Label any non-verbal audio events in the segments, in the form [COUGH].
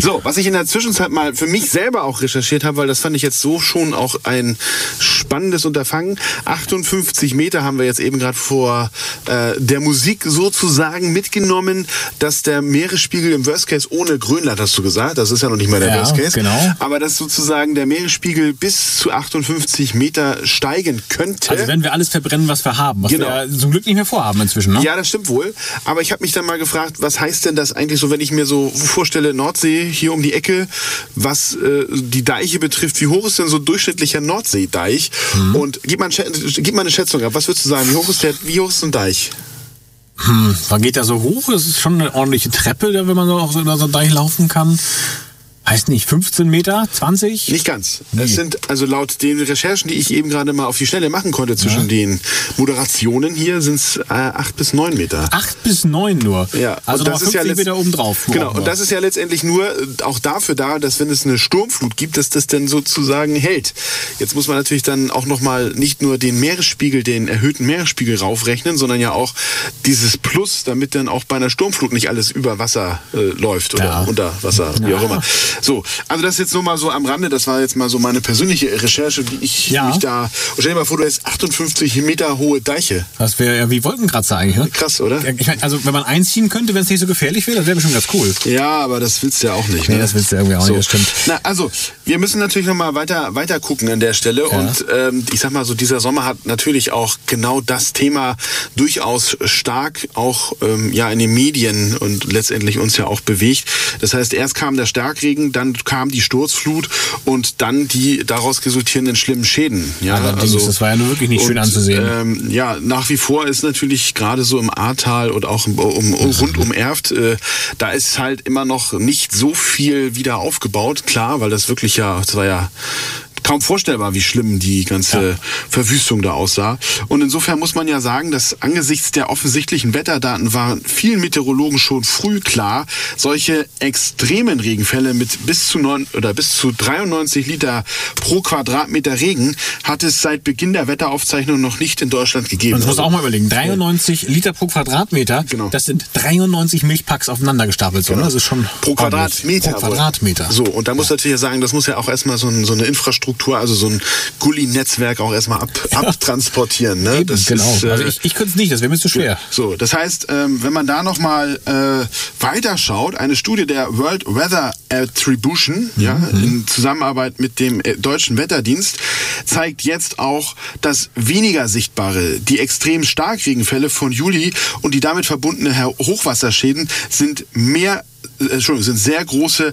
So, was ich in der Zwischenzeit mal für mich selber auch recherchiert habe, weil das fand ich jetzt so schon auch ein spannendes Unterfangen. 58 Meter haben wir jetzt eben gerade vor äh, der Musik sozusagen mitgenommen, dass der Meeresspiegel im Worst Case ohne Grönland, hast du gesagt, das ist ja noch nicht mal der Ja, Worst Case, genau. aber dass sozusagen der Meeresspiegel bis zu 58 Meter steigen könnte. Also wenn wir alles verbrennen, was wir haben, was Genau. wir zum Glück nicht mehr vorhaben inzwischen, ne? Ja, das stimmt wohl. Aber ich habe mich dann mal gefragt, was heißt denn das eigentlich so, wenn ich mir so vorstelle, Nordsee hier um die Ecke, was äh, die Deiche betrifft, wie hoch ist denn so ein durchschnittlicher Nordseedeich? Mhm. Und gib mal, gib mal eine Schätzung ab. Was würdest du sagen? Wie hoch ist der, wie hoch ist so ein Deich? Wann geht der so hoch? Das ist schon eine ordentliche Treppe, da, wenn man so auf so so einen Deich laufen kann. Weiß nicht, 15 Meter, 20? Nicht ganz. Es sind also laut den Recherchen, die ich eben gerade mal auf die Schnelle machen konnte zwischen den Moderationen hier, sind es äh, acht bis neun Meter. Acht bis neun nur. Ja, Also und noch 50 letzt- Meter oben drauf. Genau, und das ist ja letztendlich nur äh, auch dafür da, dass wenn es eine Sturmflut gibt, dass das dann sozusagen hält. Jetzt muss man natürlich dann auch nochmal nicht nur den Meeresspiegel, den erhöhten Meeresspiegel raufrechnen, sondern ja auch dieses Plus, damit dann auch bei einer Sturmflut nicht alles über Wasser äh, läuft oder Ja. unter Wasser, wie auch Ja. immer. So, also das jetzt nur mal so am Rande, das war jetzt mal so meine persönliche Recherche, wie ich Ja. mich da... Stell dir mal vor, du hast 58 Meter hohe Deiche. Das wäre ja wie Wolkenkratzer eigentlich, ne? Krass, oder? Ich mein, also wenn man einziehen könnte, wenn es nicht so gefährlich wäre, das wäre bestimmt ganz cool. Ja, aber das willst du ja auch nicht. Nee, ne? das willst du irgendwie auch nicht, das stimmt. Na, also, wir müssen natürlich nochmal weiter, weiter gucken an der Stelle. Und ähm, ich sag mal so, dieser Sommer hat natürlich auch genau das Thema durchaus stark auch ähm, ja in den Medien und letztendlich uns ja auch bewegt. Das heißt, erst kam der Starkregen, dann kam die Sturzflut und dann die daraus resultierenden schlimmen Schäden. Ja, Allerdings, das war ja nur wirklich nicht schön anzusehen. Ähm, ja, nach wie vor ist natürlich gerade so im Ahrtal und auch um, um, rund um Erft, äh, da ist halt immer noch nicht so viel wieder aufgebaut. Klar, weil das wirklich ja, das war ja kaum vorstellbar, wie schlimm die ganze Verwüstung da aussah. Und insofern muss man ja sagen, dass angesichts der offensichtlichen Wetterdaten waren vielen Meteorologen schon früh klar, solche extremen Regenfälle mit bis zu neun oder bis zu 93 Liter pro Quadratmeter Regen hat es seit Beginn der Wetteraufzeichnung noch nicht in Deutschland gegeben. Und das musst du Also- auch mal überlegen. 93 Liter pro Quadratmeter. Genau. Das sind 93 Milchpacks aufeinander gestapelt. Ne? Das ist schon pro. Quadratmeter. Pro Quadratmeter. So, und da muss natürlich sagen, das muss ja auch erstmal so, ein, so eine Infrastruktur, also so ein Gully-Netzwerk auch erstmal ab, abtransportieren. Ne? Eben, das genau. Ist, äh, also ich, ich könnte es nicht, das wäre mir zu schwer. so, das heißt, ähm, wenn man da nochmal äh, weiterschaut, eine Studie der World Weather Attribution, ja, in Zusammenarbeit mit dem äh, deutschen Wetterdienst, zeigt jetzt auch, dass weniger sichtbare, die extrem Starkregenfälle von Juli und die damit verbundene Hochwasserschäden sind mehr, äh, Entschuldigung, sind sehr große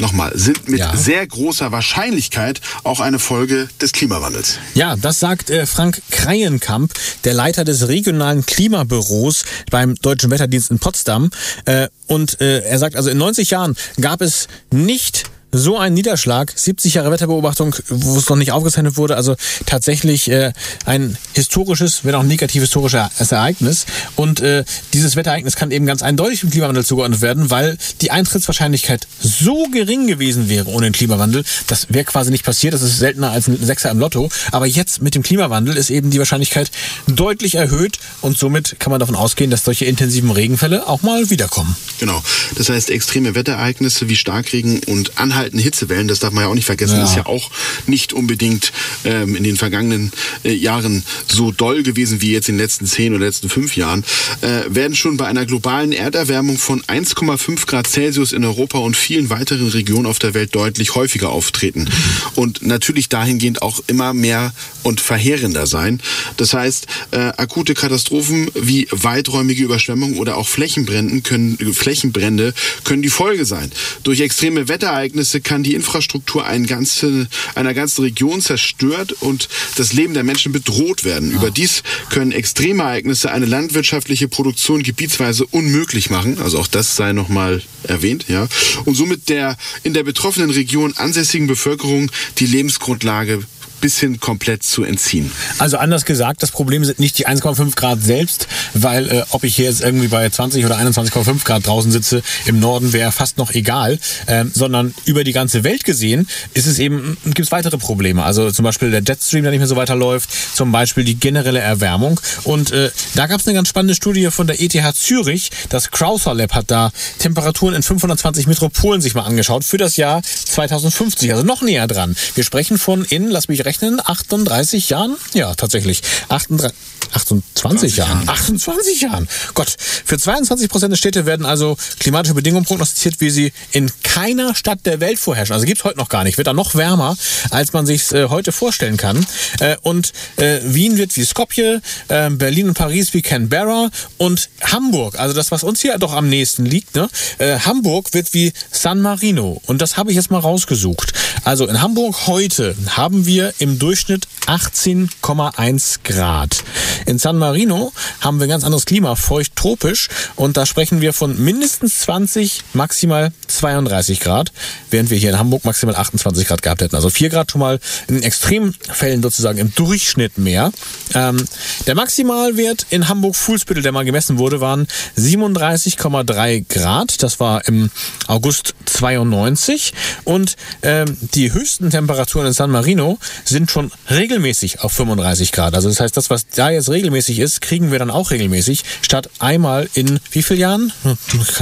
Nochmal, sind mit Ja. sehr großer Wahrscheinlichkeit auch eine Folge des Klimawandels. Ja, das sagt äh, Frank Kreienkamp, der Leiter des regionalen Klimabüros beim Deutschen Wetterdienst in Potsdam. Äh, und äh, er sagt, also in 90 Jahren gab es nicht so einen Niederschlag, 70 Jahre Wetterbeobachtung, wo es noch nicht aufgezeichnet wurde, also tatsächlich äh, ein historisches, wenn auch negativ historisches Ereignis. Und äh, dieses Wetterereignis kann eben ganz eindeutig dem Klimawandel zugeordnet werden, weil die Eintrittswahrscheinlichkeit so gering gewesen wäre ohne den Klimawandel. Das wäre quasi nicht passiert, das ist seltener als ein Sechser im Lotto. Aber jetzt mit dem Klimawandel ist eben die Wahrscheinlichkeit deutlich erhöht und somit kann man davon ausgehen, dass solche intensiven Regenfälle auch mal wiederkommen. Genau. Das heißt, extreme Wetterereignisse wie Starkregen und anhaltende Hitzewellen, das darf man ja auch nicht vergessen, Ja. ist ja auch nicht unbedingt ähm, in den vergangenen äh, Jahren so doll gewesen wie jetzt in den letzten zehn oder letzten fünf Jahren, äh, werden schon bei einer globalen Erderwärmung von 1,5 Grad Celsius in Europa und vielen weiteren Regionen auf der Welt deutlich häufiger auftreten. Und natürlich dahingehend auch immer mehr und verheerender sein. Das heißt, äh, akute Katastrophen wie weiträumige Überschwemmungen oder auch Flächenbrände können, Flächenbrände können die Folge sein. Durch extreme Wetterereignisse kann die Infrastruktur ein ganze, einer ganzen Region zerstört und das Leben der Menschen bedroht werden. Überdies können Extremereignisse eine landwirtschaftliche Produktion gebietsweise unmöglich machen. Also auch das sei nochmal erwähnt, ja. Und somit der in der betroffenen Region ansässigen Bevölkerung die Lebensgrundlage bisschen komplett zu entziehen. Also anders gesagt, das Problem sind nicht die 1,5 Grad selbst, weil äh, ob ich hier jetzt irgendwie bei 20 oder 21,5 Grad draußen sitze, im Norden wäre fast noch egal, ähm, sondern über die ganze Welt gesehen ist es eben, gibt es weitere Probleme. Also zum Beispiel der Jetstream, der nicht mehr so weiterläuft, zum Beispiel die generelle Erwärmung. Und äh, da gab es eine ganz spannende Studie von der ETH Zürich. Das Crowther Lab hat da Temperaturen in 520 Metropolen sich mal angeschaut für das Jahr 2050, also noch näher dran. Wir sprechen von in, lass mich rechnen, 38 Jahren? Ja, tatsächlich. 38, 28 Jahren. 28 Jahren. Gott, für 22 Prozent der Städte werden also klimatische Bedingungen prognostiziert, wie sie in keiner Stadt der Welt vorherrschen. Also gibt's heute noch gar nicht. Wird da noch wärmer, als man sich äh, heute vorstellen kann. Äh, und äh, Wien wird wie Skopje, äh, Berlin und Paris wie Canberra und Hamburg, also das, was uns hier doch am nächsten liegt, ne? Äh, Hamburg wird wie San Marino. Und das habe ich jetzt mal rausgesucht. Also in Hamburg heute haben wir im Durchschnitt 18,1 Grad. In San Marino haben wir ein ganz anderes Klima, feucht tropisch. Und da sprechen wir von mindestens 20, maximal 32 Grad, während wir hier in Hamburg maximal 28 Grad gehabt hätten. Also 4 Grad schon mal in Extremfällen sozusagen im Durchschnitt mehr. Ähm, der Maximalwert in Hamburg-Fuhlsbüttel, der mal gemessen wurde, waren 37,3 Grad. Das war im August 92. Und ähm, die höchsten Temperaturen in San Marino sind schon regelmäßig auf 35 Grad. Also das heißt, das, was da jetzt regelmäßig ist, kriegen wir dann auch regelmäßig, statt einmal in wie vielen Jahren? Hm,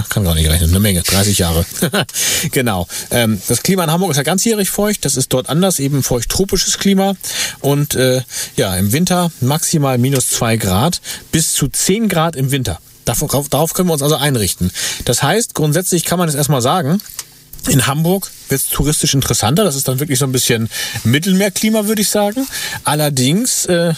kann gar nicht rechnen, eine Menge, 30 Jahre. [LAUGHS] genau. Ähm, das Klima in Hamburg ist ja ganzjährig feucht, das ist dort anders, eben feucht-tropisches Klima. Und äh, ja, im Winter maximal minus zwei Grad bis zu 10 Grad im Winter. Darauf, darauf können wir uns also einrichten. Das heißt, grundsätzlich kann man es erstmal sagen, in Hamburg wird es touristisch interessanter. Das ist dann wirklich so ein bisschen Mittelmeerklima, würde ich sagen. Allerdings äh,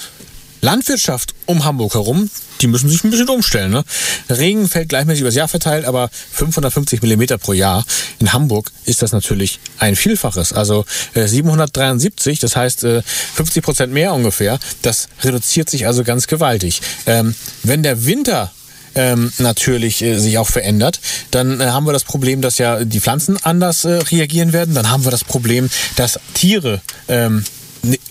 Landwirtschaft um Hamburg herum, die müssen sich ein bisschen umstellen. Ne? Regen fällt gleichmäßig übers Jahr verteilt, aber 550 Millimeter pro Jahr. In Hamburg ist das natürlich ein Vielfaches. Also äh, 773, das heißt äh, 50 Prozent mehr ungefähr. Das reduziert sich also ganz gewaltig. Ähm, wenn der Winter ähm, natürlich äh, sich auch verändert, dann äh, haben wir das Problem, dass ja die Pflanzen anders äh, reagieren werden. Dann haben wir das Problem, dass Tiere ähm,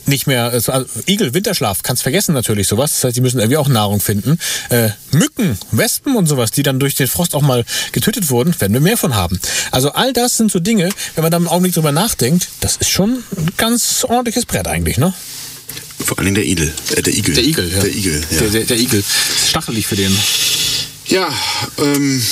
nicht mehr, also Igel, Winterschlaf, kannst vergessen natürlich sowas. Das heißt, die müssen irgendwie auch Nahrung finden. Äh, Mücken, Wespen und sowas, die dann durch den Frost auch mal getötet wurden, werden wir mehr von haben. Also all das sind so Dinge, wenn man da im Augenblick drüber nachdenkt, das ist schon ein ganz ordentliches Brett eigentlich, ne? Vor allem der Igel. Äh, der Igel. Der Igel, ja. Der Igel, ja. Der, der, der Igel. Stachelig für den. Ja, ähm,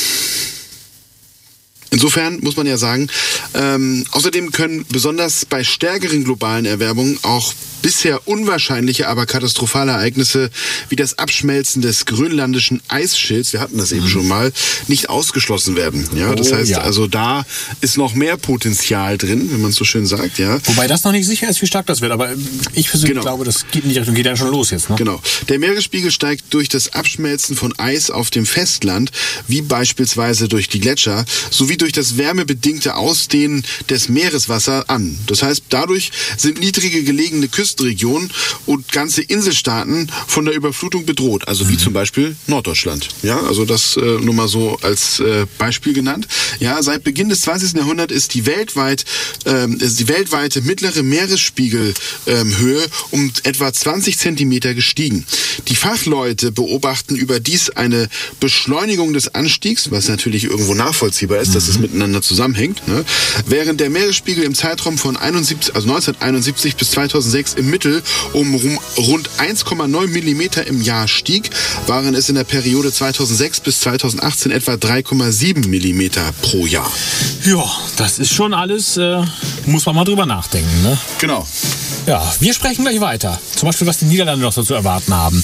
insofern muss man ja sagen, ähm, außerdem können besonders bei stärkeren globalen Erwärmungen auch bisher unwahrscheinliche, aber katastrophale Ereignisse wie das Abschmelzen des grönlandischen Eisschilds, wir hatten das eben schon mal, nicht ausgeschlossen werden. Ja, das Oh, heißt ja. also, da ist noch mehr Potenzial drin, wenn man es so schön sagt, ja. Wobei das noch nicht sicher ist, wie stark das wird. Aber ich persönlich Genau. glaube, das geht in die Richtung. Geht ja schon los jetzt. Ne? Genau. Der Meeresspiegel steigt durch das Abschmelzen von Eis auf dem Festland, wie beispielsweise durch die Gletscher, sowie durch das wärmebedingte Ausdehnen des Meereswassers an. Das heißt, dadurch sind niedrige gelegene Küstenregionen und ganze Inselstaaten von der Überflutung bedroht. Also wie zum Beispiel Norddeutschland. Ja, also das äh, nur mal so als äh, Beispiel genannt. Ja, seit Beginn des 20. Jahrhunderts ist die weltweit ähm, ist die weltweite mittlere Meeresspiegelhöhe ähm, um etwa 20 Zentimeter gestiegen. Die Fachleute beobachten überdies eine Beschleunigung des Anstiegs, was natürlich irgendwo nachvollziehbar ist, dass es miteinander zusammenhängt. Ne? Während der Meeresspiegel im Zeitraum von 71, also 1971 bis 2006 im Mittel um rund 1,9 Millimeter im Jahr stieg, waren es in der Periode 2006 bis 2018 etwa 3,7 Millimeter pro Jahr. Ja, das ist schon alles, äh, muss man mal drüber nachdenken. Ne? Genau. Ja, wir sprechen gleich weiter. Zum Beispiel, was die Niederlande noch so zu erwarten haben.